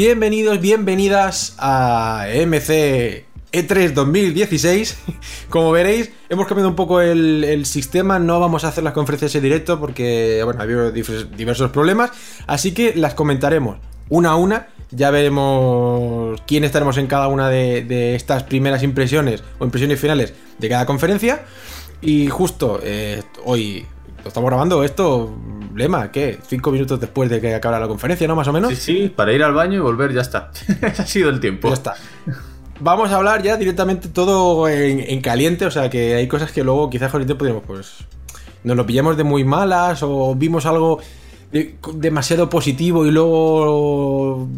bienvenidos, bienvenidas a MC E3 2016. Como veréis, hemos cambiado un poco el, sistema, no vamos a hacer las conferencias en directo porque, bueno, ha habido diversos problemas, así que las comentaremos una a una. Ya veremos quién estaremos en cada una de, estas primeras impresiones o impresiones finales de cada conferencia. Y justo eh, hoy estamos grabando esto, Lema, ¿qué? Cinco minutos después de que acabara la conferencia, ¿no? Más o menos. Sí, sí, para ir al baño y volver ya está. ha sido el tiempo. Ya está. Vamos a hablar ya directamente todo en, caliente, o sea que hay cosas que luego quizás con el tiempo digamos, pues nos lo pillamos de muy malas o vimos algo demasiado positivo y luego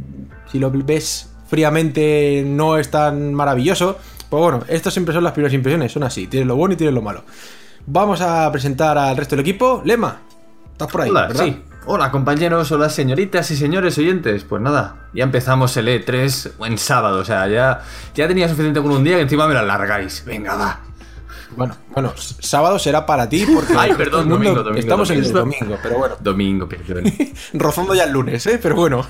si lo ves fríamente no es tan maravilloso. Pues bueno, esto siempre son las primeras impresiones, son así, tienes lo bueno y tienes lo malo. Vamos a presentar al resto del equipo. Lema, estás por ahí, hola, Sí. Hola compañeros, hola señoritas y señores oyentes. Pues nada, ya empezamos el E3 en sábado, o sea, ya, ya tenía suficiente con un día que encima me lo alargáis. Venga, va. Bueno, bueno, sábado será para ti porque Ay, perdón, domingo, domingo, estamos en el domingo, pero bueno. Domingo, perdón. Rozando ya el lunes, ¿eh? Pero bueno.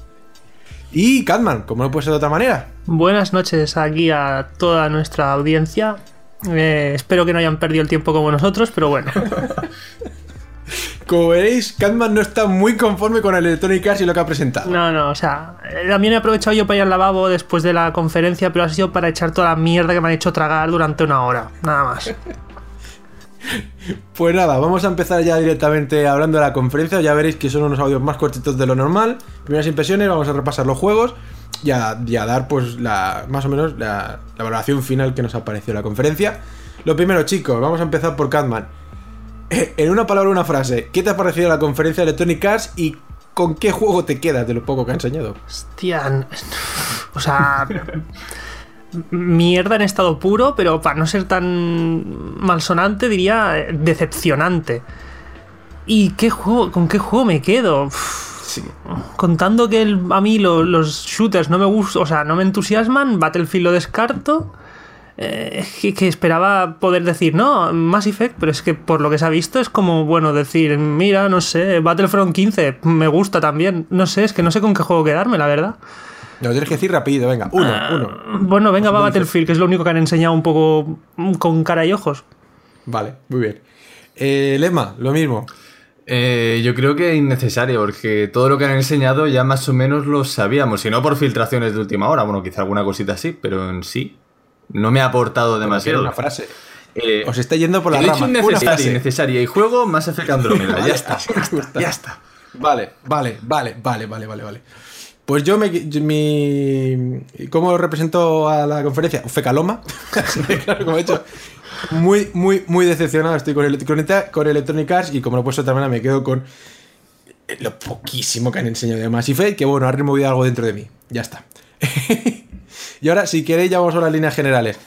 y Catman, como no puede ser de otra manera. Buenas noches aquí a toda nuestra audiencia. Eh, espero que no hayan perdido el tiempo como nosotros, pero bueno. Como veréis, Catman no está muy conforme con el Electronic Arts y lo que ha presentado. No, no, o sea, eh, también he aprovechado yo para ir al lavabo después de la conferencia, pero ha sido para echar toda la mierda que me han hecho tragar durante una hora, nada más. Pues nada, vamos a empezar ya directamente hablando de la conferencia. Ya veréis que son unos audios más cortitos de lo normal. Primeras impresiones, vamos a repasar los juegos y a, dar pues la, más o menos la, la valoración final que nos ha parecido la conferencia. Lo primero, chicos, vamos a empezar por Catman. En una palabra, una frase, ¿qué te ha parecido la conferencia de Electronic Arts y con qué juego te quedas de lo poco que ha enseñado? Hostia, o sea, mierda en estado puro, pero para no ser tan malsonante diría eh, decepcionante. ¿Y qué juego, con qué juego me quedo? Contando que a mí los shooters no me gustan, o sea, no me entusiasman, Battlefield lo descarto. Eh, que, esperaba poder decir, no, Mass Effect, pero es que por lo que se ha visto es como, bueno, decir, mira, no sé, Battlefront 15, me gusta también. No sé, es que no sé con qué juego quedarme, la verdad. Lo tienes que decir rápido, venga, uno, ah, uno. Bueno, venga, va Battlefield, que es lo único que han enseñado un poco con cara y ojos. Vale, muy bien. Eh, Lema, lo mismo. Eh, yo creo que es innecesario, porque todo lo que han enseñado ya más o menos lo sabíamos, si no por filtraciones de última hora, bueno, quizá alguna cosita así, pero en sí no me ha aportado demasiado. Una frase. Eh, Os está yendo por la rama. Innecesaria, innecesaria. Y juego más Effect Andromeda. ya, está, ya está. Vale, vale, vale, vale, vale, vale, vale. Pues yo me. Mi, ¿Cómo represento a la conferencia? Fecaloma. claro, como he hecho. Muy, muy, muy decepcionado estoy con, el, con, Electronic Arts y como lo he puesto manera me quedo con lo poquísimo que han enseñado de Mass Effect, que bueno, ha removido algo dentro de mí. Ya está. Y ahora, si queréis, ya vamos a las líneas generales.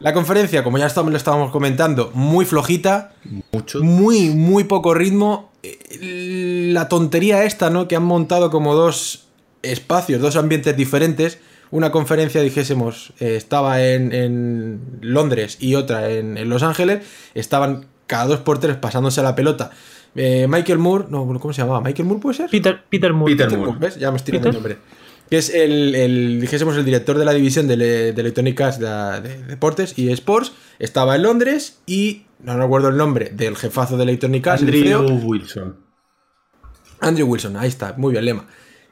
La conferencia, como ya lo estábamos comentando, muy flojita. Mucho. Muy, muy poco ritmo. Eh, la tontería esta, ¿no? Que han montado como dos espacios, dos ambientes diferentes. Una conferencia, dijésemos, eh, estaba en, Londres y otra en, Los Ángeles. Estaban cada dos por tres pasándose la pelota. Eh, Michael Moore, no, ¿cómo se llamaba? ¿Michael Moore puede ser? Peter, Peter Moore. Peter, Moore. ¿ves? Ya me estoy el nombre que es el, dijésemos, el director de la división de, de Electronic Arts de, deportes y sports, estaba en Londres y no recuerdo el nombre del jefazo de Electronic Arts. Andrew Wilson. Andrew Wilson, ahí está, muy bien, lema.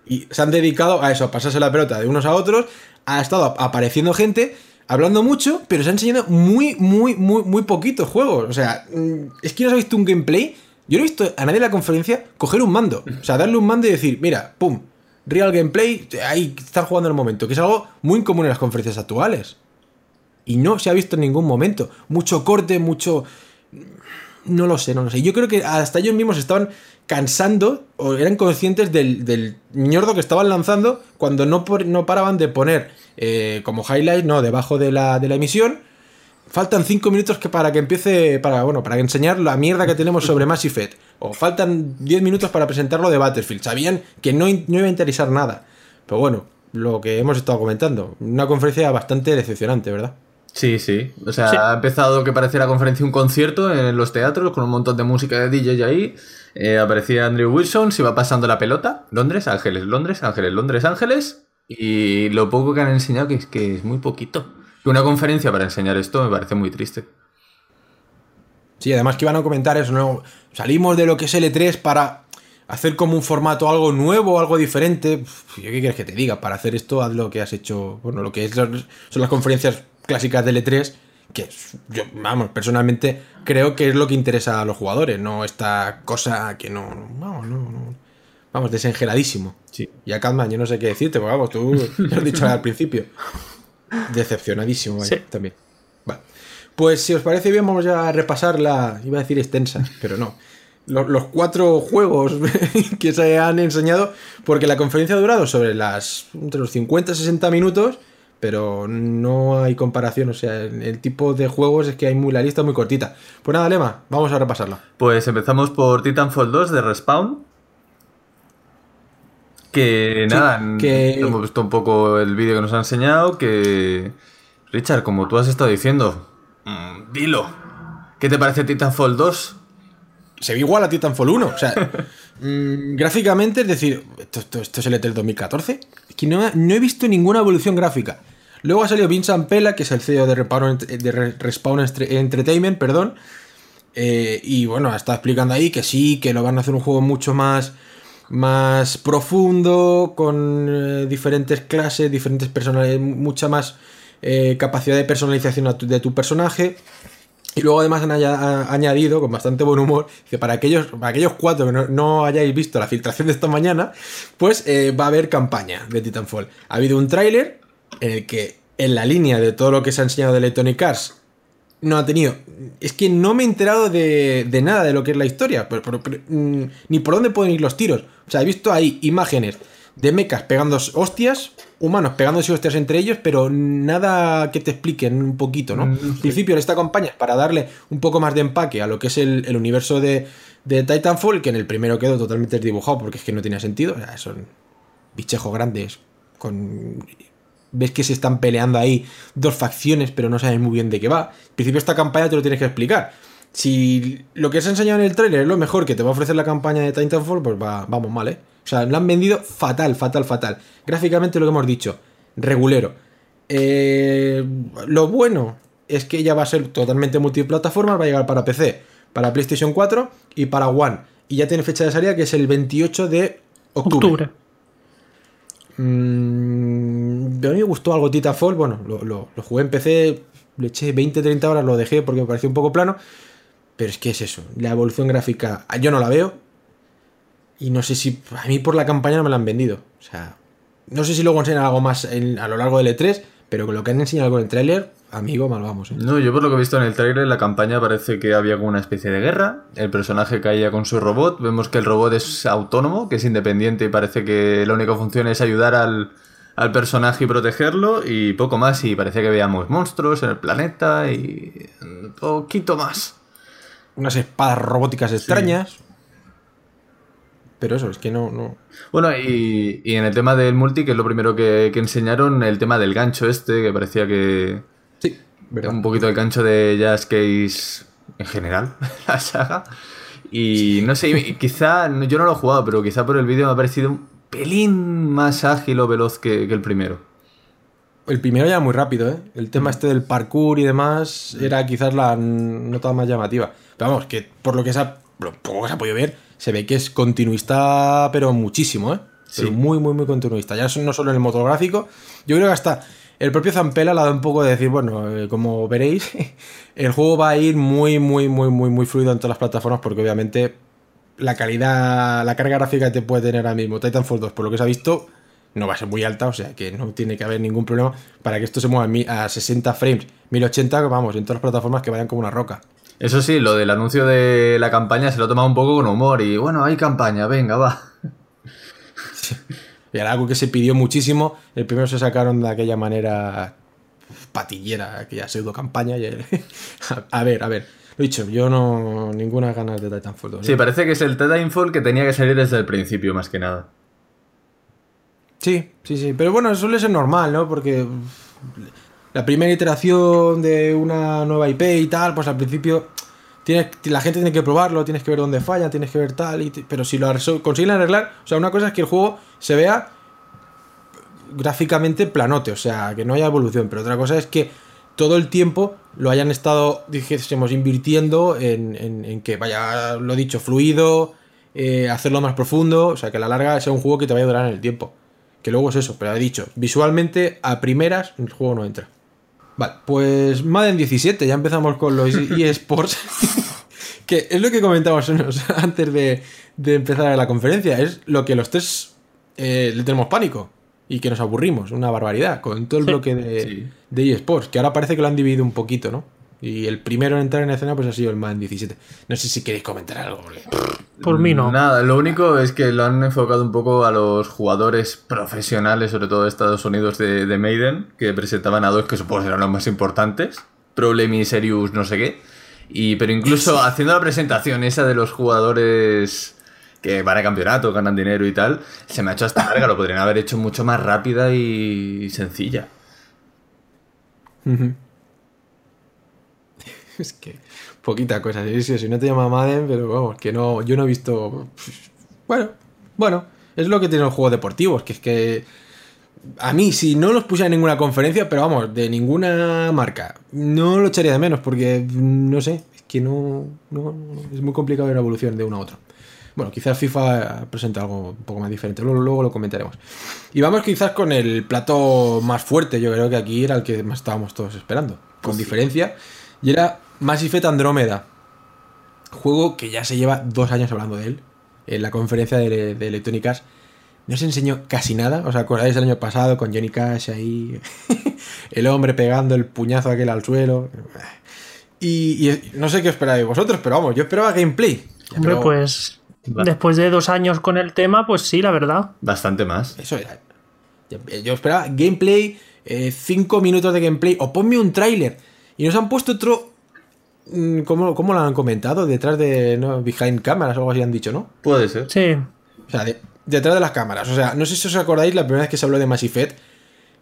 Y se han dedicado a eso, a pasarse la pelota de unos a otros. Ha estado apareciendo gente, hablando mucho, pero se han enseñado muy, muy, muy, muy poquitos juegos. O sea, mm, es que no has visto un gameplay. Yo no he visto a nadie en la conferencia coger un mando. O sea, darle un mando y decir, mira, pum, real gameplay, ahí están jugando en el momento, que es algo muy incomún en las conferencias actuales. Y no se ha visto en ningún momento. Mucho corte, mucho... No lo sé, no lo sé. Yo creo que hasta ellos mismos estaban cansando o eran conscientes del, del ñordo que estaban lanzando cuando no, no paraban de poner eh, como highlight, no, debajo de la, de la emisión. Faltan 5 minutos que para que empiece, para, bueno, para enseñar la mierda que tenemos sobre Mass Effect o faltan 10 minutos para presentarlo de Battlefield. Sabían que no, no iba a interesar nada. Pero bueno, lo que hemos estado comentando, una conferencia bastante decepcionante, ¿verdad? Sí, sí. O sea, Sí. ha empezado que parecía la conferencia un concierto en los teatros con un montón de música de DJ ahí. Eh, aparecía Andrew Wilson, se iba pasando la pelota. Londres, Ángeles, Londres, Ángeles, Londres, Ángeles. Y lo poco que han enseñado que es que es muy poquito. Una conferencia para enseñar esto me parece muy triste. Sí, además que iban a comentar eso, ¿no? Salimos de lo que es L3 para hacer como un formato algo nuevo, algo diferente. Uf, ¿Yo qué quieres que te diga? Para hacer esto, haz lo que has hecho. Bueno, lo que es, son las conferencias clásicas de L3, que yo, vamos, personalmente creo que es lo que interesa a los jugadores, no esta cosa que no. no, vamos, no, no. Vamos, desengeladísimo. Sí. Y a Catman, yo no sé qué decirte, porque vamos, tú lo has dicho al principio. Decepcionadísimo, vaya, Sí. también. Vale. Pues si os parece bien, vamos ya a repasar la. Iba a decir extensa, pero no. Los, los cuatro juegos que se han enseñado, porque la conferencia ha durado sobre las. entre los 50 y 60 minutos, pero no hay comparación. O sea, el, el tipo de juegos es que hay muy la lista muy cortita. Pues nada, Lema, vamos a repasarla. Pues empezamos por Titanfall 2 de Respawn. Que Sí, nada, que- hemos visto un poco el vídeo que nos ha enseñado. Que. Richard, como tú has estado diciendo, mm, dilo. ¿Qué te parece Titanfall 2? se ve igual a Titanfall 1. O sea, mm, gráficamente, es decir, esto, esto- esto es el E3 2014. Es que no, no he visto ninguna evolución gráfica. Luego ha salido Vincent Pela, que es el CEO de Respawn, de Entertainment, perdón. Eh, y bueno, está explicando ahí que sí, que lo van a hacer un juego mucho más, más profundo, con eh, diferentes clases, diferentes personalidades, mucha más eh, capacidad de personalización de tu personaje. Y luego además han aña- ha añadido, con bastante buen humor, que para aquellos, para aquellos cuatro que no, no hayáis visto la filtración de esta mañana, pues eh, va a haber campaña de Titanfall. Ha habido un tráiler en el que, en la línea de todo lo que se ha enseñado de Electronic Arts, no ha tenido... Es que no me he enterado de, de nada de lo que es la historia, pero- pero- pero, mm, ni por dónde pueden ir los tiros. O sea, he visto ahí imágenes de mechas pegando hostias, humanos pegándose hostias entre ellos, pero nada que te expliquen un poquito, ¿no? Mm, En principio, esta campaña es para darle un poco más de empaque a lo que es el, el universo de, de Titanfall, que en el primero quedó totalmente desdibujado porque es que no tenía sentido. O sea, son bichejos grandes con... Ves que se están peleando ahí dos facciones, pero no sabes muy bien de qué va. En principio, esta campaña te lo tienes que explicar. Si lo que se ha enseñado en el tráiler es lo mejor que te va a ofrecer la campaña de Titanfall, pues va, vamos mal, ¿eh? O sea, lo han vendido fatal, fatal, fatal. Gráficamente lo que hemos dicho, regulero. Eh, lo bueno es que ya va a ser totalmente multiplataforma, va a llegar para PC, para PlayStation 4 y para One. Y ya tiene fecha de salida que es el 28 de. Octubre. Mm, a mí me gustó algo Titanfall, bueno, lo, lo- jugué en PC, le eché 20-30 horas, lo dejé porque me pareció un poco plano, pero es que es eso, la evolución gráfica yo no la veo y no sé si a mí por la campaña no me la han vendido, o sea, no sé si luego enseñan algo más a lo largo del E3, pero con lo que han enseñado con el tráiler, amigo, mal vamos. ¿eh? No, yo por lo que he visto en el trailer, la campaña parece que había como una especie de guerra. El personaje caía con su robot. Vemos que el robot es autónomo, que es independiente y parece que la única función es ayudar al, al personaje y protegerlo. Y poco más. Y parecía que veíamos monstruos en el planeta y un poquito más. Unas espadas robóticas extrañas. Pero eso, es que no, no. Bueno, y, y en el tema del multi, que es lo primero que, que enseñaron, el tema del gancho este, que parecía que... Un poquito el gancho de Jazz Case en general, la saga. Y no sé, quizá, yo no lo he jugado, pero quizá por el vídeo me ha parecido un pelín más ágil o veloz que, que el primero. El primero ya muy rápido, ¿eh? El tema este del parkour y demás era quizás la nota más llamativa. Pero vamos, que por lo que se ha, poco que se ha podido ver, se ve que es continuista, pero muchísimo, ¿eh? Pero Sí. muy, muy, muy continuista. Ya no solo en el motor gráfico. Yo creo que hasta el propio Zampella le ha dado un poco de decir, bueno, eh, como veréis, el juego va a ir muy, muy, muy, muy, muy fluido en todas las plataformas porque obviamente la calidad, la carga gráfica que te puede tener ahora mismo Titanfall 2, por lo que se ha visto, no va a ser muy alta, o sea que no tiene que haber ningún problema para que esto se mueva a mi- a 60 frames, 1080, vamos, en todas las plataformas que vayan como una roca. Eso sí, lo del anuncio de la campaña se lo ha tomado un poco con humor y bueno, hay campaña, venga, va. Y era algo que se pidió muchísimo, el primero se sacaron de aquella manera patillera, aquella pseudo campaña. Y, a, a ver, a ver, lo dicho, yo no, ninguna ganas de Titanfall 2. ¿eh? Sí, parece que es el Titanfall que tenía que salir desde el principio, más que nada. Sí, sí, sí. Pero bueno, suele ser normal, ¿no? Porque la primera iteración de una nueva IP y tal, pues al principio la gente tiene que probarlo, tienes que ver dónde falla, tienes que ver tal, y pero si lo consiguen arreglar, o sea, una cosa es que el juego se vea gráficamente planote, o sea, que no haya evolución, pero otra cosa es que todo el tiempo lo hayan estado, dijésemos, invirtiendo en, que vaya, lo dicho, fluido, eh, hacerlo más profundo, o sea, que a la larga sea un juego que te vaya a durar en el tiempo. Que luego es eso, pero he dicho, visualmente a primeras el juego no entra. Vale, pues Madden 17, ya empezamos con los eSports. que es lo que comentamos antes de, empezar la conferencia, es lo que los tres eh, le tenemos pánico y que nos aburrimos, una barbaridad, con todo el bloque de, de eSports, que ahora parece que lo han dividido un poquito, ¿no? Y el primero en entrar en escena pues ha sido el Man 17. No sé si queréis comentar algo. Por mí no. Nada, lo único es que lo han enfocado un poco a los jugadores profesionales, sobre todo de Estados Unidos de, Maiden, que presentaban a dos que supongo serán los más importantes. Problem y Serious no sé qué. Y, pero incluso haciendo la presentación esa de los jugadores que van a campeonato, ganan dinero y tal, se me ha hecho hasta larga, lo podrían haber hecho mucho más rápida y sencilla. es que poquita cosa. Si no te llama Madden, pero vamos, que no, yo no he visto. Bueno, bueno, es lo que tienen los juegos deportivos, que es que a mí, si no los puse en ninguna conferencia, pero vamos, de ninguna marca, no lo echaría de menos, porque no sé, es que no, no es muy complicado ver la evolución de uno a otro. Bueno, quizás FIFA presenta algo un poco más diferente, luego, luego lo comentaremos. Y vamos quizás con el plato más fuerte, yo creo que aquí era el que más estábamos todos esperando, con pues diferencia, y era Mass Effect Andrómeda. Juego que ya se lleva dos años hablando de él, en la conferencia de, de Electronic Arts. No se enseñó casi nada, os acordáis del año pasado con Johnny Cash ahí, el hombre pegando el puñazo aquel al suelo. Y, no sé qué esperáis vosotros, pero vamos, yo esperaba gameplay. Hombre, pues Después de dos años con el tema, pues sí, la verdad. Bastante más. Eso era. Yo esperaba gameplay, eh, cinco minutos de gameplay, o ponme un tráiler. Y nos han puesto otro. Mm, ¿Cómo, ¿Cómo, lo han comentado? Detrás de. ¿no? Behind cameras o algo así han dicho, ¿no? Puede ser. Sí. O sea, detrás de las cámaras. O sea, no sé si os acordáis la primera vez que se habló de Mass Effect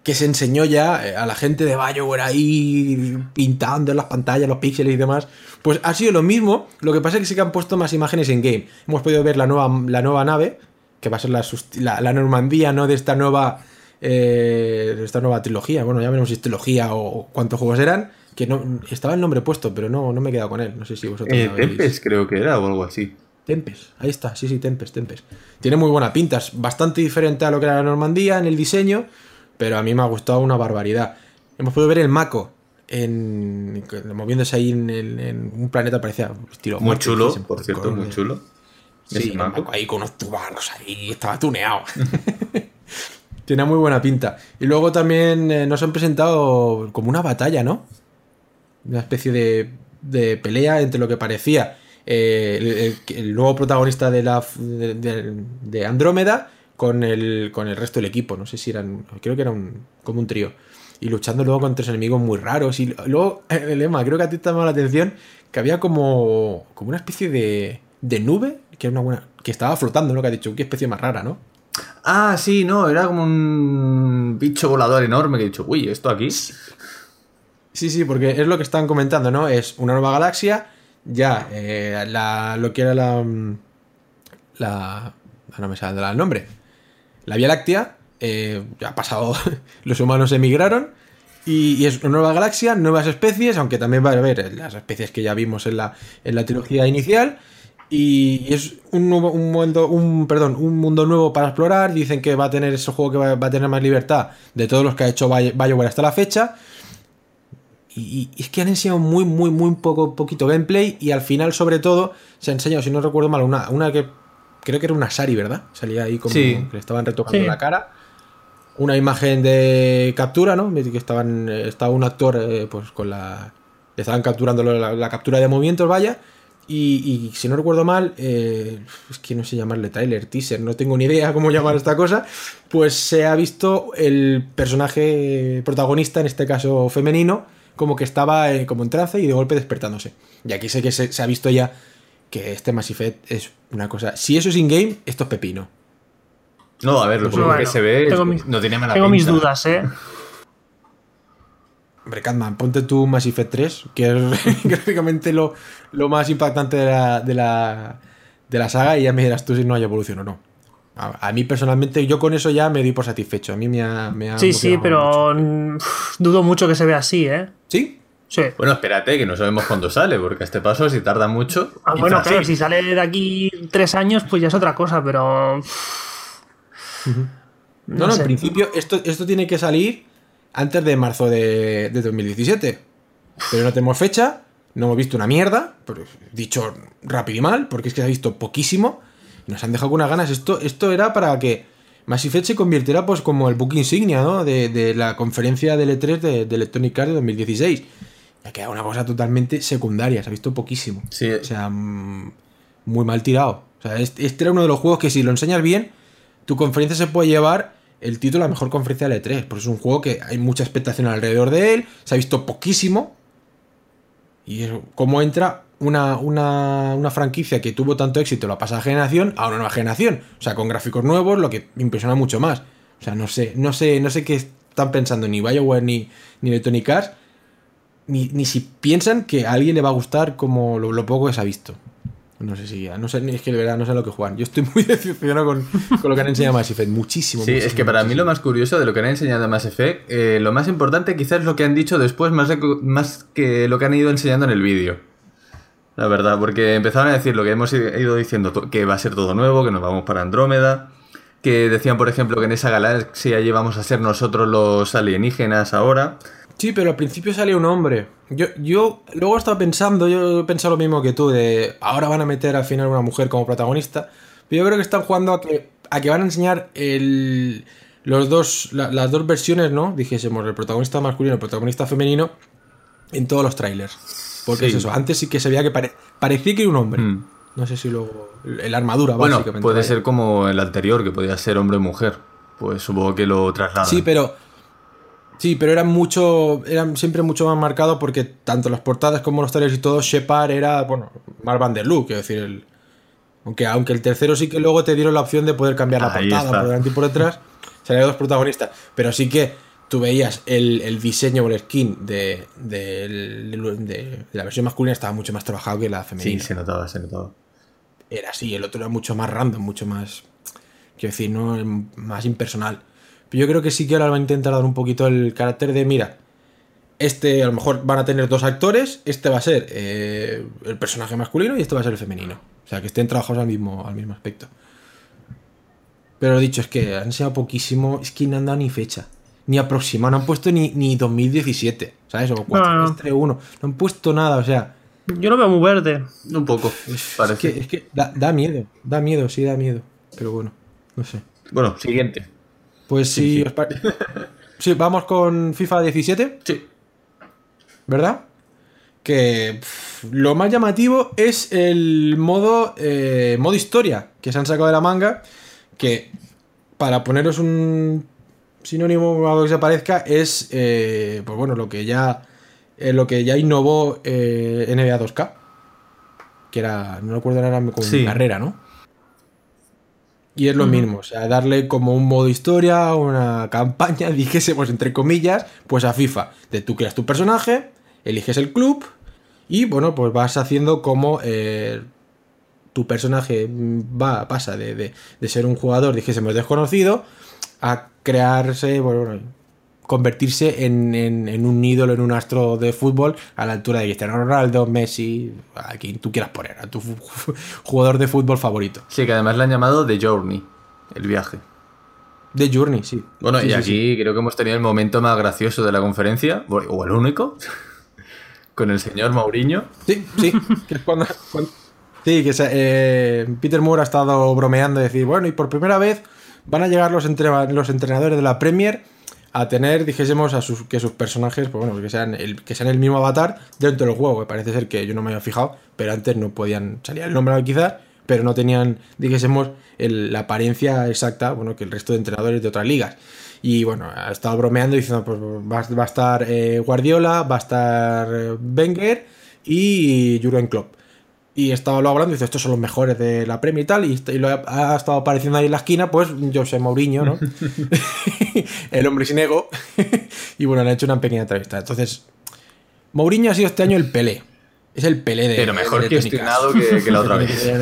que se enseñó ya eh, a la gente de BioWare ahí pintando en las pantallas los píxeles y demás. Pues ha sido lo mismo, lo que pasa es que sí que han puesto más imágenes en game. Hemos podido ver la nueva, la nueva nave, que va a ser la, la, Normandía, ¿no? De esta nueva. Eh, esta nueva trilogía. Bueno, ya veremos si es trilogía o cuántos juegos eran. Que no. Estaba el nombre puesto, pero no, no me he quedado con él. No sé si vosotros. Eh, Tempest creo que era o algo así. Tempest, ahí está, sí, sí, Tempest, Tempest. Tiene muy buena pinta, es bastante diferente a lo que era la Normandía en el diseño pero a mí me ha gustado una barbaridad. Hemos podido ver el Mako en, moviéndose ahí en, un planeta parecía estilo muy chulo, por cierto, muy chulo. Sí, Mako ahí con unos tubanos ahí, estaba tuneado. Tiene muy buena pinta. Y luego también eh, nos han presentado como una batalla, ¿no? Una especie de, de pelea entre lo que parecía eh, el, nuevo protagonista de, la, de Andrómeda con el, con el resto del equipo. No sé si eran. Creo que era un, como un trío. Y luchando luego contra enemigos muy raros. Y luego, el lema, creo que a ti te llamado la atención que había como, como una especie de, de nube que, era una buena, que estaba flotando, ¿no? Que ha dicho, qué especie más rara, ¿no? Ah, sí, no, era como un bicho volador enorme que he dicho, uy, ¿esto aquí? Sí, sí, porque es lo que están comentando, ¿no? Es una nueva galaxia, ya, eh, la, lo que era la... Mm, la... No me sale el nombre la Vía Láctea eh, ha pasado, los humanos emigraron y, es una nueva galaxia, nuevas especies, aunque también va a haber las especies que ya vimos en la, en la trilogía inicial. Y es un, nuevo, un, mundo, un, perdón, un mundo nuevo para explorar. Dicen que va a tener ese juego que va, a tener más libertad de todos los que ha hecho BioWare hasta la fecha. Y, es que han enseñado muy, muy, muy poco, poquito gameplay. Y al final, sobre todo, se ha enseñado, si no recuerdo mal, una, una que creo que era una Sari, ¿verdad? Salía ahí como que le estaban retocando la cara. Una imagen de captura, ¿no? Que estaban, estaba un actor, eh, pues con la. Le estaban capturando la, captura de movimientos, vaya. Y, si no recuerdo mal, eh, es que no sé llamarle trailer, teaser, no tengo ni idea cómo llamar esta cosa. Pues se ha visto el personaje protagonista, en este caso femenino, como que estaba eh, como en trance y de golpe despertándose. Y aquí sé que se ha visto ya que este Mass Effect es una cosa. Si eso es in-game, esto es pepino. No, a ver, lo que se ve no tiene mala Tengo mis dudas, ¿eh? Hombre, Catman, ponte tú Mass Effect 3, que es gráficamente lo, lo más impactante de la, de, la, de la saga, y ya me dirás tú si no hay evolución o no. A, a mí personalmente, yo con eso ya me doy por satisfecho. A mí me ha. Me ha Sí, sí, mucho. pero dudo mucho que se vea así, ¿eh? ¿Sí? Sí. Bueno, espérate, que no sabemos cuándo sale, porque a este paso, si tarda mucho. Ah, bueno, claro, sí. si sale de aquí tres años, pues ya es otra cosa, pero. No, no, sé. en principio esto, esto tiene que salir antes de marzo de, de 2017. Pero no tenemos fecha, no hemos visto una mierda, pero dicho rápido y mal, porque es que se ha visto poquísimo. Y nos han dejado con unas ganas. Esto, esto era para que Mass Effect se convirtiera pues como el book insignia, ¿no? De, de la conferencia del E3 de, de Electronic Arts de 2016. Y ha quedado una cosa totalmente secundaria, se ha visto poquísimo. Sí. O sea, mm, muy mal tirado. O sea, este, este era uno de los juegos que si lo enseñas bien, tu conferencia se puede llevar el título a la mejor conferencia de E3. Porque es un juego que hay mucha expectación alrededor de él, se ha visto poquísimo. Y es como entra una, una, una franquicia que tuvo tanto éxito la pasada generación a una nueva generación. O sea, con gráficos nuevos, lo que me impresiona mucho más. O sea, no sé, no sé, no sé qué están pensando ni BioWare ni, ni Electronic Arts. Ni, ni si piensan que a alguien le va a gustar como lo, lo poco que se ha visto. No sé si, no sé, es que de verdad no sé lo que juegan. Yo estoy muy decepcionado con, con lo que han enseñado Mass Effect, muchísimo. Sí, es que para mí lo más curioso de lo que han enseñado en Mass Effect, eh, lo más importante quizás es lo que han dicho después, más, más que lo que han ido enseñando en el vídeo. La verdad, porque empezaron a decir lo que hemos ido diciendo, que va a ser todo nuevo, que nos vamos para Andrómeda, que decían, por ejemplo, que en esa galaxia allí vamos a ser nosotros los alienígenas ahora. Sí, pero al principio sale un hombre. Yo, yo luego estaba pensando, yo he pensado lo mismo que tú, de ahora van a meter al final una mujer como protagonista. Pero yo creo que están jugando a que, a que van a enseñar el, los dos, la- las dos versiones, ¿no? Dijésemos, el protagonista masculino y el protagonista femenino en todos los trailers. Porque Sí. es eso, antes sí que se veía que pare- parecía que era un hombre. Mm. No sé si luego. La armadura, Bueno, básicamente. puede vaya. ser como el anterior, que podía ser hombre o mujer. Pues supongo que lo trasladan. Sí, pero. Sí, pero eran mucho. Eran siempre mucho más marcados porque tanto las portadas como los trailers y todo, Shepard era, bueno, Mark Van der Loo, quiero decir, el. Aunque, aunque el tercero sí que luego te dieron la opción de poder cambiar la Ahí portada está. por delante y por detrás. Salían dos protagonistas. Pero sí que tú veías el, el diseño o el skin de, del- de- de la versión masculina estaba mucho más trabajado que la Sí, femenina. se notaba, se notaba. Era así, el otro era mucho más random, mucho más. Quiero decir, ¿no? Más impersonal. Pero yo creo que sí que ahora van a intentar dar un poquito el carácter de, mira, este a lo mejor van a tener dos actores, este va a ser eh, el personaje masculino y este va a ser el femenino. O sea, que estén trabajados al mismo, al mismo aspecto. Pero lo dicho, es que han enseñado poquísimo, es que no han dado ni fecha. Ni aproximado, no han puesto ni, ni 2017, ¿sabes? O 4, No, no. 3, 1. No han puesto nada, o sea. Yo lo veo muy verde. Un poco, Es que, es que da, da miedo, da miedo, sí, da miedo. Pero bueno, no sé. Bueno, siguiente. Pues Sí, sí, os vamos con FIFA 17, Sí. ¿verdad? Que pff, lo más llamativo es el modo, eh, modo historia que se han sacado de la manga. Que para poneros un sinónimo algo que se parezca es, eh, pues bueno, lo que ya, eh, lo que ya innovó eh, NBA 2K. Que era, no recuerdo ahora como Sí. carrera, ¿no? Y es lo mismo, o sea, darle como un modo historia, una campaña, dijésemos entre comillas, pues a FIFA. De tú creas tu personaje, eliges el club y bueno, pues vas haciendo como tu personaje va, pasa de, de- de ser un jugador, dijésemos, desconocido, a crearse, bueno, convertirse en, en- en un ídolo, en un astro de fútbol a la altura de Cristiano Ronaldo, Messi, a quien tú quieras poner, a tu jugador de fútbol favorito. Sí, que además le han llamado The Journey, el viaje. De Journey, sí. Bueno, Sí, y sí, aquí creo que hemos tenido el momento más gracioso de la conferencia, o el único, con el señor Mauriño. Sí, sí. que es cuando, cuando- sí, que se- eh, Peter Moore ha estado bromeando y decir, bueno, y por primera vez van a llegar los, entre- los entrenadores de la Premier a tener, dijésemos, a sus, que sus personajes, pues bueno, que sean, el, que sean el mismo avatar dentro del juego, que parece ser que yo no me había fijado, pero antes no podían, salía el nombre quizás, pero no tenían, dijésemos, la apariencia exacta, bueno, que el resto de entrenadores de otras ligas. Y bueno, ha estado bromeando diciendo, pues va, va a estar eh, Guardiola, va a estar eh, Wenger y Jurgen Klopp. Y estaba lo hablando y dice, estos son los mejores de la Premier y tal. Y, lo ha, ha estado apareciendo ahí en la esquina, pues José Mourinho, ¿no? el hombre sin ego. Y bueno, le han hecho una pequeña entrevista. Entonces, Mourinho ha sido este año el Pelé. Es el Pelé de. Pero mejor de gestionado que, que la otra vez.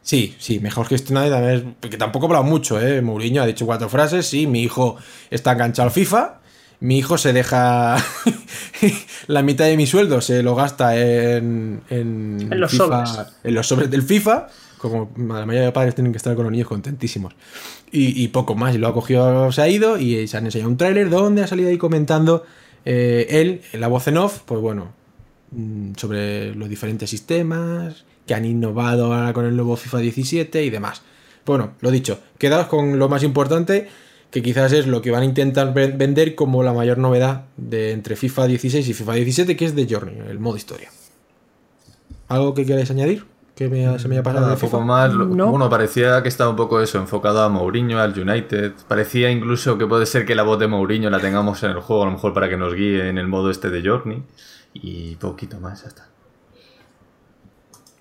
Sí, sí, mejor gestionado y también. Porque tampoco ha hablado mucho, ¿eh? Mourinho ha dicho cuatro frases. Sí, mi hijo está enganchado al FIFA. Mi hijo se deja. la mitad de mi sueldo se lo gasta en. En, En los FIFA, sobres. En los sobres del FIFA. Como la mayoría de padres tienen que estar con los niños contentísimos. Y, y poco más. Y lo ha cogido, se ha ido y se han enseñado un tráiler donde ha salido ahí comentando eh, él, la voz en off, pues bueno, mm, sobre los diferentes sistemas que han innovado ahora con el nuevo FIFA 17 y demás. Bueno, lo dicho, quedaos con lo más importante, que quizás es lo que van a intentar ven- vender como la mayor novedad de entre FIFA 16 y FIFA 17, que es The Journey, el modo historia. ¿Algo que queráis añadir? Que me, se me haya pasado Nada, de poco FIFA. más. lo- No. Bueno, parecía que estaba un poco eso, enfocado a Mourinho, al United. Parecía incluso que puede ser que la voz de Mourinho la tengamos en el juego, a lo mejor para que nos guíe en el modo este de Journey. Y poquito más, ya está.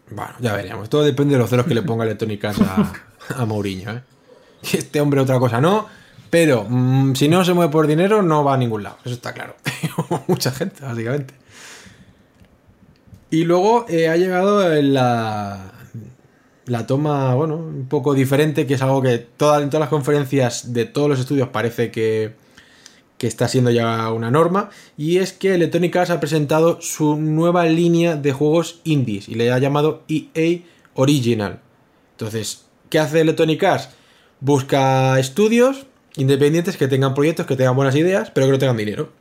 Bueno, ya veremos. Todo depende de los celos que le ponga Electronic Arts a, a Mourinho, ¿eh? Y Este hombre otra cosa no, pero mm, si no se mueve por dinero no va a ningún lado, eso está claro. Mucha gente, básicamente. Y luego eh, ha llegado la, la toma, bueno, un poco diferente, que es algo que toda- en todas las conferencias de todos los estudios parece que, que está siendo ya una norma, y es que Electronic Arts ha presentado su nueva línea de juegos indies y le ha llamado EA Original. Entonces, ¿qué hace Electronic Arts? Busca estudios independientes que tengan proyectos, que tengan buenas ideas, pero que no tengan dinero.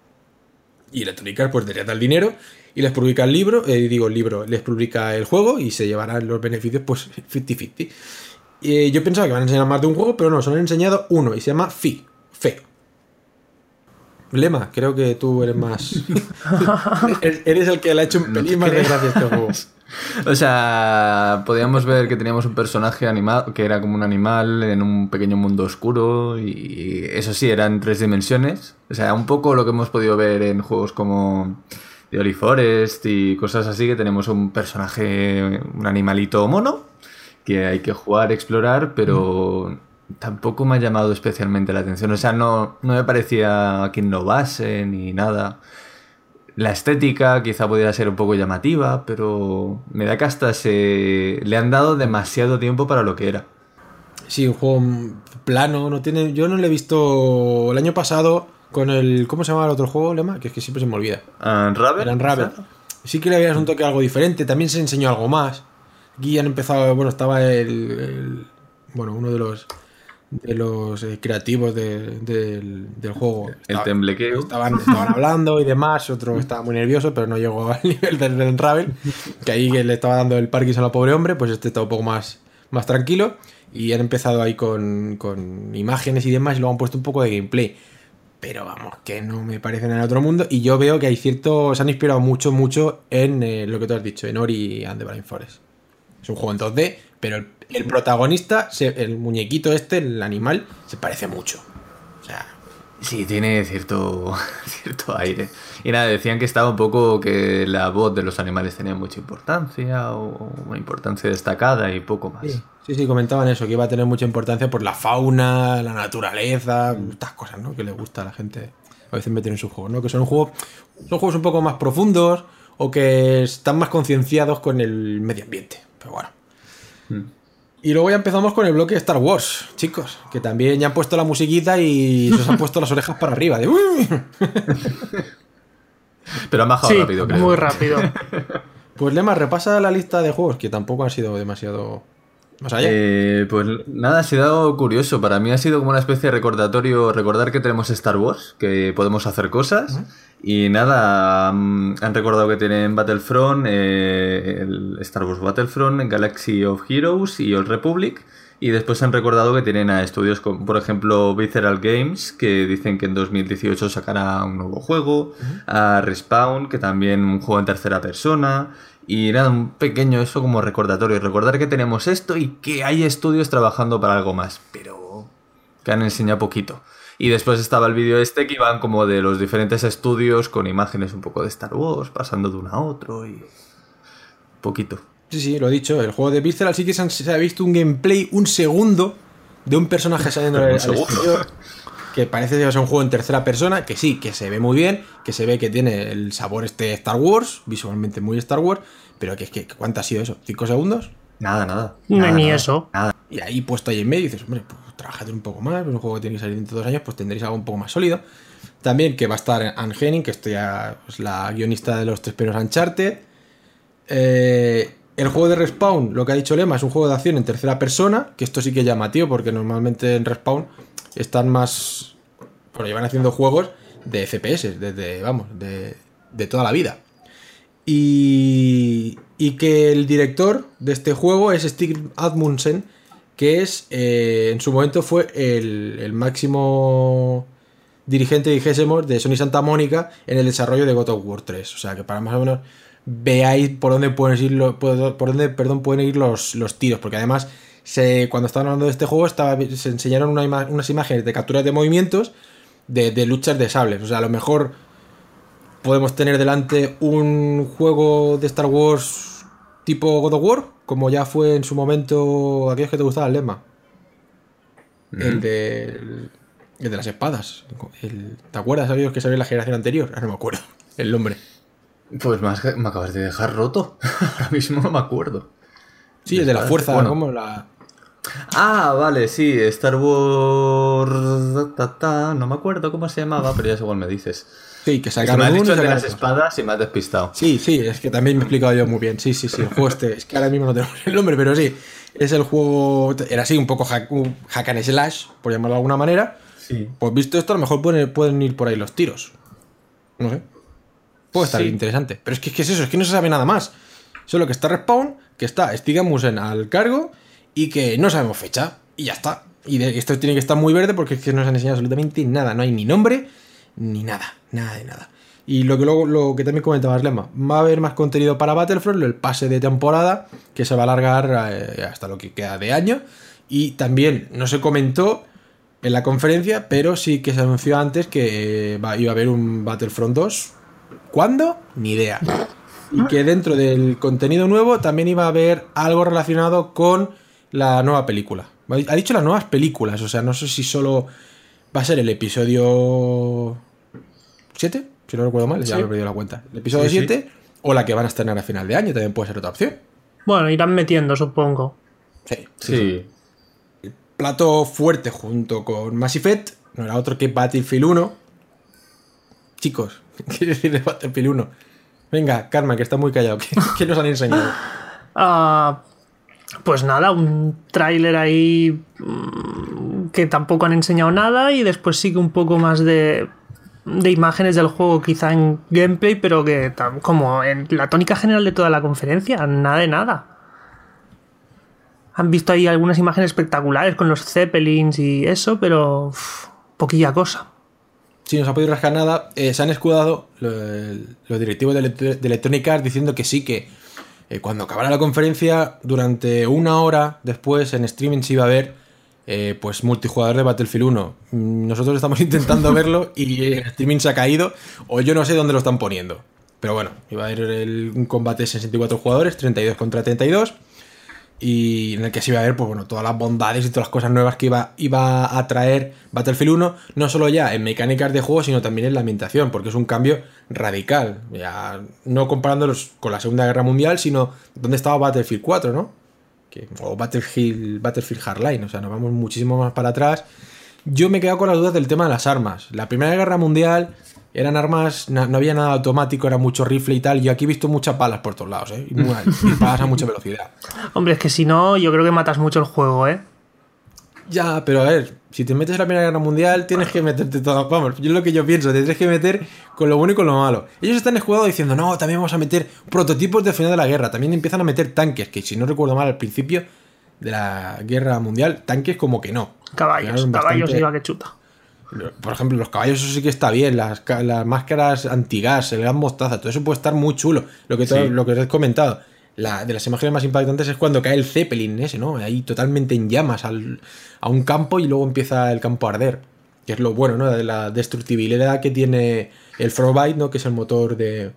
Y Electronic pues les da el dinero y les publica el libro, eh, digo el libro, les publica el juego y se llevarán los beneficios pues 50-50. Eh, yo pensaba que van a enseñar más de un juego, pero no, solo han enseñado uno y se llama Fi, Fe. Lema, creo que tú eres más... eres el que le ha hecho un No pelín más de gracia a este juego. O sea, podíamos ver que teníamos un personaje animado, que era como un animal en un pequeño mundo oscuro y eso sí, eran tres dimensiones. O sea, un poco lo que hemos podido ver en juegos como The Ori Forest y cosas así, que tenemos un personaje, un animalito mono, que hay que jugar, explorar, pero tampoco me ha llamado especialmente la atención. O sea, no, no me parecía que innovase ni nada. La estética quizá pudiera ser un poco llamativa, pero me da que hasta se le han dado demasiado tiempo para lo que era. Sí, un juego plano, no tiene. Yo no lo he visto el año pasado con el. ¿Cómo se llama el otro juego, Lema? Que es que siempre se me olvida. Unravel, Era Unravel. quizá. Sí que le habías un toque algo diferente. También se enseñó algo más. Aquí han empezado. Bueno, estaba el. el- bueno, uno de los. De los eh, creativos de- del, del juego. El Estaba- temblequeo. Estaban, estaban hablando y demás, otro estaba muy nervioso, pero no llegó al nivel del del Unravel, que ahí que le estaba dando el Parkinson al pobre hombre, pues este está un poco más, más tranquilo, y han empezado ahí con, con imágenes y demás, y luego han puesto un poco de gameplay. Pero vamos, que no me parecen en el otro mundo, y yo veo que hay cierto, se han inspirado mucho, mucho en eh, lo que tú has dicho, en Ori and the Blind Forest. Es un juego en 2D, pero el, el protagonista, el muñequito este, el animal, se parece mucho. O sea, Sí, tiene cierto, cierto aire. Y nada, decían que estaba un poco que la voz de los animales tenía mucha importancia o una importancia destacada y poco más. Sí, sí, sí, comentaban eso, que iba a tener mucha importancia por la fauna, la naturaleza, estas cosas, ¿no? Que le gusta a la gente a veces meter en sus juegos, ¿no? Que son juegos, son juegos un poco más profundos o que están más concienciados con el medio ambiente. Pero bueno. Mm. Y luego ya empezamos con el bloque de Star Wars, chicos, que también ya han puesto la musiquita y se os han puesto las orejas para arriba. De... Pero han bajado Sí, rápido, creo. muy rápido. Pues Lema, repasa la lista de juegos, que tampoco han sido demasiado más allá. Eh, pues nada, ha sido curioso. Para mí ha sido como una especie de recordatorio, recordar que tenemos Star Wars, que podemos hacer cosas. Y nada, mm, han recordado que tienen Battlefront, eh, el Star Wars Battlefront, Galaxy of Heroes y Old Republic. Y después han recordado que tienen a estudios como, por ejemplo, Visceral Games, que dicen que en 2018 sacará un nuevo juego. A Respawn, que también un juego en tercera persona. Y nada, un pequeño eso como recordatorio. Recordar que tenemos esto y que hay estudios trabajando para algo más. Pero que han enseñado poquito. Y después estaba el vídeo este que iban como de los diferentes estudios con imágenes un poco de Star Wars, pasando de uno a otro y... Poquito. Sí, sí, lo he dicho. El juego de Visceral sí que se, ha visto un gameplay, un segundo, de un personaje saliendo segundo. exterior. que parece que es un juego en tercera persona, que sí, que se ve muy bien, que se ve que tiene el sabor este Star Wars, visualmente muy Star Wars, pero que es que, ¿cuánto ha sido eso? ¿Cinco segundos? Nada, nada. No, nada, ni nada, eso. Nada. Y ahí puesto ahí en medio dices, hombre, pues trabajad un poco más, un juego que tiene que salir dentro de dos años, pues tendréis algo un poco más sólido. También que va a estar Anne Henning, que es la guionista de los tres primeros Uncharted. Eh, el juego de Respawn, lo que ha dicho Lema, es un juego de acción en tercera persona, que esto sí que llama, tío, porque normalmente en Respawn están más... Bueno, llevan haciendo juegos de FPS, desde, vamos, de, de toda la vida. Y, y que el director de este juego es Stig Admundsen, que es, eh, en su momento fue el, el máximo dirigente, dijésemos, de Sony Santa Mónica en el desarrollo de God of War 3. O sea, que para más o menos veáis por dónde pueden ir, lo- por dónde, perdón, pueden ir los, los tiros. Porque además, se, cuando estaban hablando de este juego, se enseñaron una unas imágenes de capturas de movimientos de luchas de sables. O sea, a lo mejor podemos tener delante un juego de Star Wars tipo God of War, como ya fue en su momento aquellos que te gustaban, el lema. El de. El, el de las espadas. El- ¿Te acuerdas aquellos que salió en la generación anterior? Ahora no me acuerdo. El nombre. Pues has- me acabas de dejar roto. Ahora mismo no me acuerdo. Sí, el de la fuerza, bueno. como la. Ah, vale, sí, Star Wars. ta, ta, no me acuerdo cómo se llamaba, pero ya según me dices. Sí, que me sacaron has dicho el de las espadas y me has despistado. Sí, sí, es que también me he explicado yo muy bien. Sí, sí, sí, el juego este. Es que ahora mismo no tengo el nombre, pero sí. Es el juego. Era así, un poco hack, un hack and slash, por llamarlo de alguna manera. Sí. Pues visto esto, a lo mejor pueden, pueden ir por ahí los tiros. No sé. Puede estar Sí. interesante. Pero es que, ¿qué es eso? Es que no se sabe nada más. Solo que está Respawn, que está Stigamusen al cargo y que no sabemos fecha. Y ya está. Y de, esto tiene que estar muy verde porque es que no se han enseñado absolutamente nada. No hay ni nombre, ni nada. Nada de nada. Y lo que luego, lo que también comentabas, Lema, va a haber más contenido para Battlefront, el pase de temporada, que se va a alargar eh, hasta lo que queda de año. Y también no se comentó en la conferencia, pero sí que se anunció antes que eh, iba a haber un Battlefront 2. ¿Cuándo? Ni idea. Y que dentro del contenido nuevo también iba a haber algo relacionado con la nueva película. Ha dicho las nuevas películas, o sea, no sé si solo va a ser el episodio 7, si no recuerdo mal, ya Sí. me he perdido la cuenta. El episodio Sí, sí. 7 o la que van a estrenar a final de año, también puede ser otra opción. Bueno, irán metiendo, supongo. Sí, Sí. plato fuerte junto con Mass Effect, no era otro que Battlefield 1. Chicos, ¿qué decir de Battlefield 1? Venga, Karma, que está muy callado. ¿Qué, qué nos han enseñado? Ah, pues nada, un tráiler ahí mm, que tampoco han enseñado nada y después sí que un poco más de, de imágenes del juego, quizá en gameplay, pero que como en la tónica general de toda la conferencia, nada de nada. Han visto ahí algunas imágenes espectaculares con los Zeppelins y eso, pero uf, poquilla cosa. Si no se ha podido rascar nada, eh, se han escudado lo- los directivos de, de Electronic Arts diciendo que sí, que eh, cuando acabara la conferencia, durante una hora después en streaming se iba a ver eh, pues multijugador de Battlefield 1. Mm, Nosotros estamos intentando verlo y el streaming se ha caído, o yo no sé dónde lo están poniendo. Pero bueno, iba a haber el- un combate de 64 jugadores, 32 contra 32 y en el que se iba a ver pues bueno todas las bondades y todas las cosas nuevas que iba, iba a traer Battlefield 1 no solo ya en mecánicas de juego sino también en la ambientación porque es un cambio radical ya no comparándolos con la Segunda Guerra Mundial sino dónde estaba Battlefield 4 ¿no? Que- o Battlefield, Battlefield Hardline o sea nos vamos muchísimo más para atrás yo me he quedado con las dudas del tema de las armas la Primera Guerra Mundial eran armas, no, no había nada automático, era mucho rifle y tal. Yo aquí he visto muchas balas por todos lados, ¿eh? Y muy- y balas a mucha velocidad. Hombre, es que si no, yo creo que matas mucho el juego, ¿eh? Ya, pero a ver, si te metes en la Primera Guerra Mundial, tienes que meterte todo. Vamos, yo es lo que yo pienso, te tienes que meter con lo bueno y con lo malo. Ellos están escudados diciendo, no, también vamos a meter prototipos de final de la guerra. También empiezan a meter tanques, que si no recuerdo mal, al principio de la Guerra Mundial, tanques como que no. Caballos, caballos iba que chuta. Por ejemplo, los caballos, eso sí que está bien. Las, ca- las máscaras antigas, el gas mostaza, todo eso puede estar muy chulo. Lo que, todo- Sí. lo que os he comentado. La, de las imágenes más impactantes es cuando cae el Zeppelin ese, ¿no? Ahí totalmente en llamas al- a un campo y luego empieza el campo a arder. Que es lo bueno, ¿no? De la destructibilidad que tiene el Frostbite, ¿no? Que es el motor de,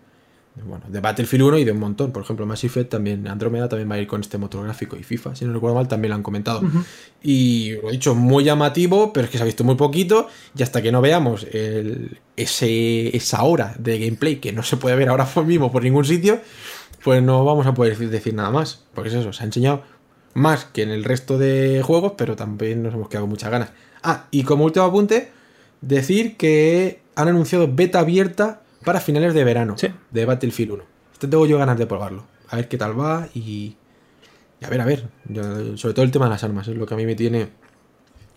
bueno, de Battlefield 1 y de un montón. Por ejemplo, Mass Effect también, Andrómeda también va a ir con este motor gráfico y FIFA, si no recuerdo mal, también lo han comentado. Y lo he dicho, muy llamativo, pero es que se ha visto muy poquito. Y hasta que no veamos el, ese, esa hora de gameplay que no se puede ver ahora mismo por ningún sitio, pues no vamos a poder decir, nada más. Porque es eso, se ha enseñado más que en el resto de juegos, pero también nos hemos quedado con muchas ganas. Ah, y como último apunte, decir que han anunciado beta abierta para finales de verano Sí. de Battlefield 1. Este tengo yo ganas de probarlo. A ver qué tal va y. y a ver, a ver. Yo- sobre todo el tema de las armas, es lo que a mí me tiene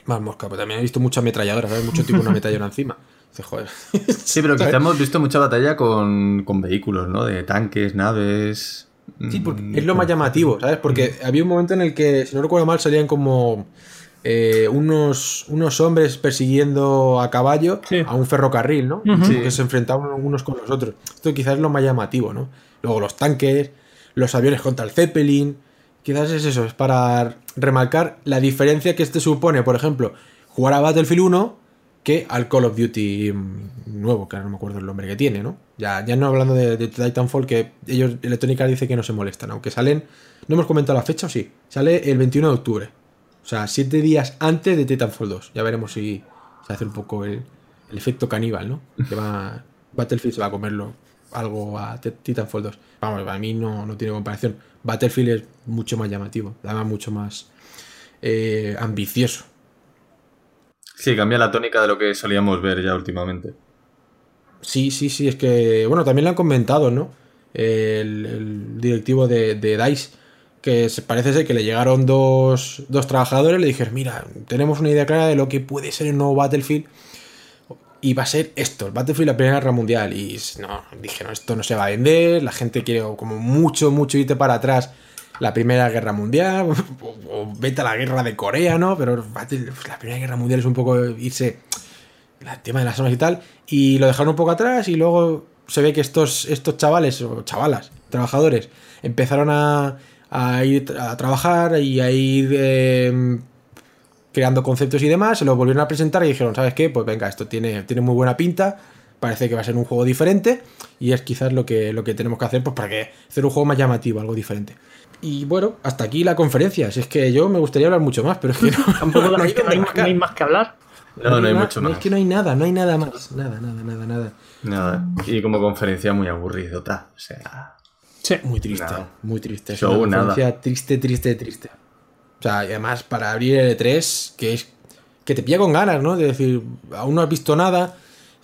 más mosca. Pero también he visto muchas ametralladoras, ¿sabes? Mucho tipo una ametralladora encima. Dice, joder. Sí, pero quizá ¿Sabes? hemos visto mucha batalla con, con vehículos, ¿no? De tanques, naves. Sí, porque mm, es lo más llamativo, ¿sabes? Porque había un momento en el que, si no recuerdo mal, salían como eh, unos, unos hombres persiguiendo a caballo Sí. a un ferrocarril, ¿no? Sí. Que se enfrentaban unos con los otros. Esto quizás es lo más llamativo, ¿no? Luego los tanques, los aviones contra el Zeppelin. Quizás es eso, es para remarcar la diferencia que este supone, por ejemplo, jugar a Battlefield 1 que al Call of Duty nuevo, que ahora no me acuerdo el nombre que tiene, ¿no? Ya, ya no hablando de, Titanfall, que ellos, Electronic Arts dice que no se molestan, aunque salen, no hemos comentado la fecha o sí, sale el 21 de octubre, o sea, siete días antes de Titanfall 2, ya veremos si se hace un poco el, efecto caníbal, ¿no? Que va, Battlefield se va a comerlo algo a Titanfall 2. Vamos, para mí no, no tiene comparación. Battlefield es mucho más llamativo, además mucho más eh, ambicioso. Sí, cambia la tónica de lo que solíamos ver ya últimamente. Sí, sí, sí, es que, bueno, también lo han comentado, ¿no? El, directivo de, DICE, que parece ser que le llegaron dos, dos trabajadores, le dijeron, mira, tenemos una idea clara de lo que puede ser el nuevo Battlefield, y va a ser esto, el Battlefield la Primera Guerra Mundial, y no, dijeron, esto no se va a vender, la gente quiere como mucho, mucho irte para atrás la Primera Guerra Mundial, o, o vete a la guerra de Corea, ¿no? Pero Battle- la Primera Guerra Mundial es un poco irse el tema de las armas y tal, y lo dejaron un poco atrás y luego se ve que estos, estos chavales o chavalas, trabajadores, empezaron a, a ir a trabajar y a ir eh, creando conceptos y demás, se lo volvieron a presentar y dijeron, ¿sabes qué? Pues venga, esto tiene, tiene muy buena pinta, parece que va a ser un juego diferente y es quizás lo que, lo que tenemos que hacer pues para que hacer un juego más llamativo, algo diferente. Y bueno, hasta aquí la conferencia. Si es que yo me gustaría hablar mucho más, pero es que no, Tampoco no hay hay, no dónde hay- rascar. no hay más que hablar. No, no hay mucho más. Es que no hay nada, no hay nada más. Nada, nada, nada, nada. Nada. Y como conferencia muy aburridota. O sea. Sí. Muy triste, Nada. muy triste. Es Show, una nada. conferencia triste, triste, triste. O sea, y además para abrir el E3, que es que te pilla con ganas, ¿no? De decir, aún no has visto nada,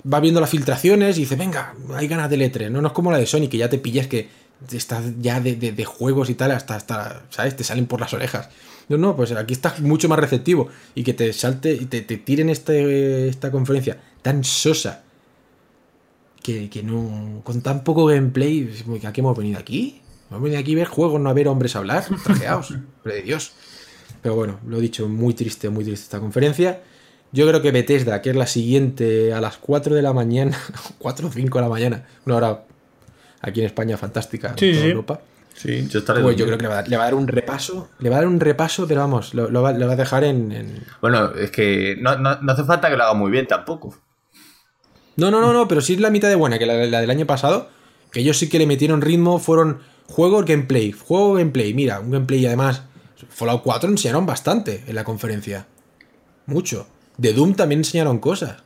vas viendo las filtraciones y dices, venga, hay ganas del E3, ¿no? No es como la de Sony, que ya te pillas que estás ya de, de- de juegos y tal, hasta, hasta, ¿sabes? Te salen por las orejas. No, no, pues aquí estás mucho más receptivo y que te salte y te, te tiren este, esta conferencia tan sosa que, que no. con tan poco gameplay. ¿A qué hemos venido aquí? Hemos venido aquí a ver juegos, no a ver hombres hablar, trajeados. Hombre de Dios. Pero bueno, lo he dicho, muy triste, muy triste esta conferencia. Yo creo que Bethesda, que es la siguiente a las 4 de la mañana, 4 o 5 de la mañana, una hora aquí en España fantástica, en toda sí. Europa. Sí, yo estaré. Pues yo creo que le va, a dar, le va a dar un repaso, le va a dar un repaso, pero vamos, lo, lo va, le va a dejar en, en- Bueno, es que no, no- no hace falta que lo haga muy bien tampoco. No, no, no, no, pero sí es la mitad de buena que la, la del año pasado, que ellos sí que le metieron ritmo, fueron juego gameplay, juego gameplay, mira, un gameplay y además Fallout 4 enseñaron bastante en la conferencia. Mucho. De Doom también enseñaron cosas.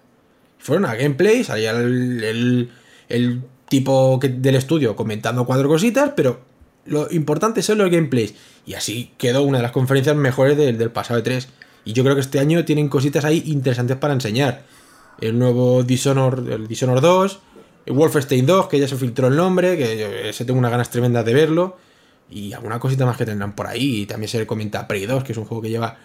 Fueron a gameplay, salía el, el- el tipo del estudio comentando cuatro cositas, pero lo importante son los gameplays. Y así quedó una de las conferencias mejores del, del pasado de 3. Y yo creo que este año tienen cositas ahí interesantes para enseñar. El nuevo Dishonor, el Dishonor 2, el Wolfenstein 2, que ya se filtró el nombre, que ese tengo unas ganas tremendas de verlo. Y alguna cosita más que tendrán por ahí. Y también se le comenta Prey 2, que es un juego que lleva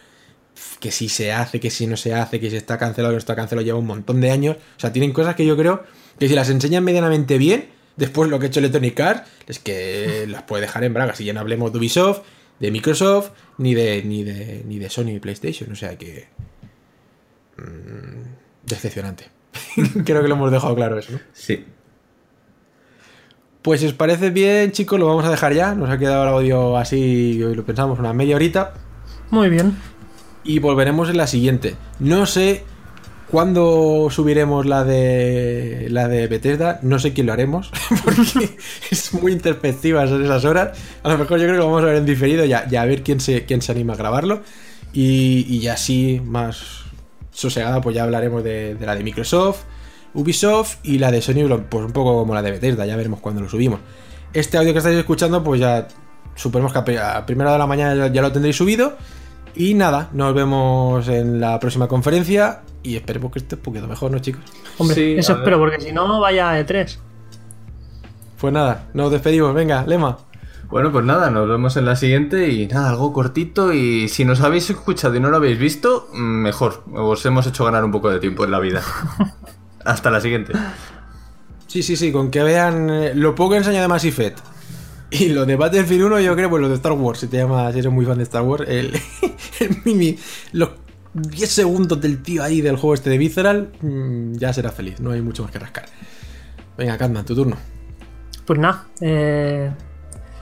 que si se hace, que si no se hace, que si está cancelado, que no está cancelado, lleva un montón de años. O sea, tienen cosas que yo creo que si las enseñan medianamente bien, después lo que ha hecho Electronic Arts es que las puede dejar en bragas. Y ya no hablemos de Ubisoft, de Microsoft, ni de, ni de, ni de Sony y PlayStation. O sea que. mm, decepcionante. creo que lo hemos dejado claro eso, ¿no? Sí. Pues si os parece bien, chicos, lo vamos a dejar ya. Nos ha quedado el audio así, lo pensamos, una media horita. Muy bien. y volveremos en la siguiente. No sé ¿Cuándo subiremos la de la de Bethesda? No sé quién lo haremos, porque es muy introspectiva en esas horas. A lo mejor yo creo que lo vamos a ver en diferido y a, y a ver quién se, quién se anima a grabarlo. Y, y ya así, más sosegada, pues ya hablaremos de, la de Microsoft, Ubisoft y la de Sony, pues un poco como la de Bethesda, ya veremos cuándo lo subimos. Este audio que estáis escuchando, pues ya suponemos que a pri- a primera de la mañana ya- ya lo tendréis subido. Y nada, nos vemos en la próxima conferencia y esperemos que esté un poquito mejor, ¿no, chicos? Hombre, Sí, eso espero, porque si no, vaya a E3. Pues nada, nos despedimos, venga, Lema. Bueno, pues nada, nos vemos en la siguiente y nada, algo cortito y si nos habéis escuchado y no lo habéis visto, mm, mejor, os hemos hecho ganar un poco de tiempo en la vida. Hasta la siguiente. Sí, sí, sí, con que vean eh, lo poco que enseña de Mass Effect y lo de Battlefield 1, yo creo, pues lo de Star Wars, si te llamas, si eres muy fan de Star Wars, el, el los 10 segundos del tío ahí del juego este de Visceral, mm, ya serás feliz, no hay mucho más que rascar. Venga, Catman, tu turno. Pues nada, eh,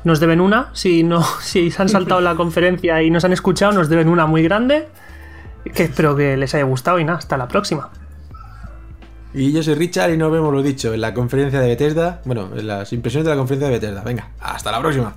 nos deben una. Si no, si se han saltado la conferencia y nos han escuchado, nos deben una muy grande. Que espero que les haya gustado y nada, hasta la próxima. Y yo soy Richard y nos vemos, lo dicho, en la conferencia de Bethesda, bueno, en las impresiones de la conferencia de Bethesda. Venga, hasta la próxima.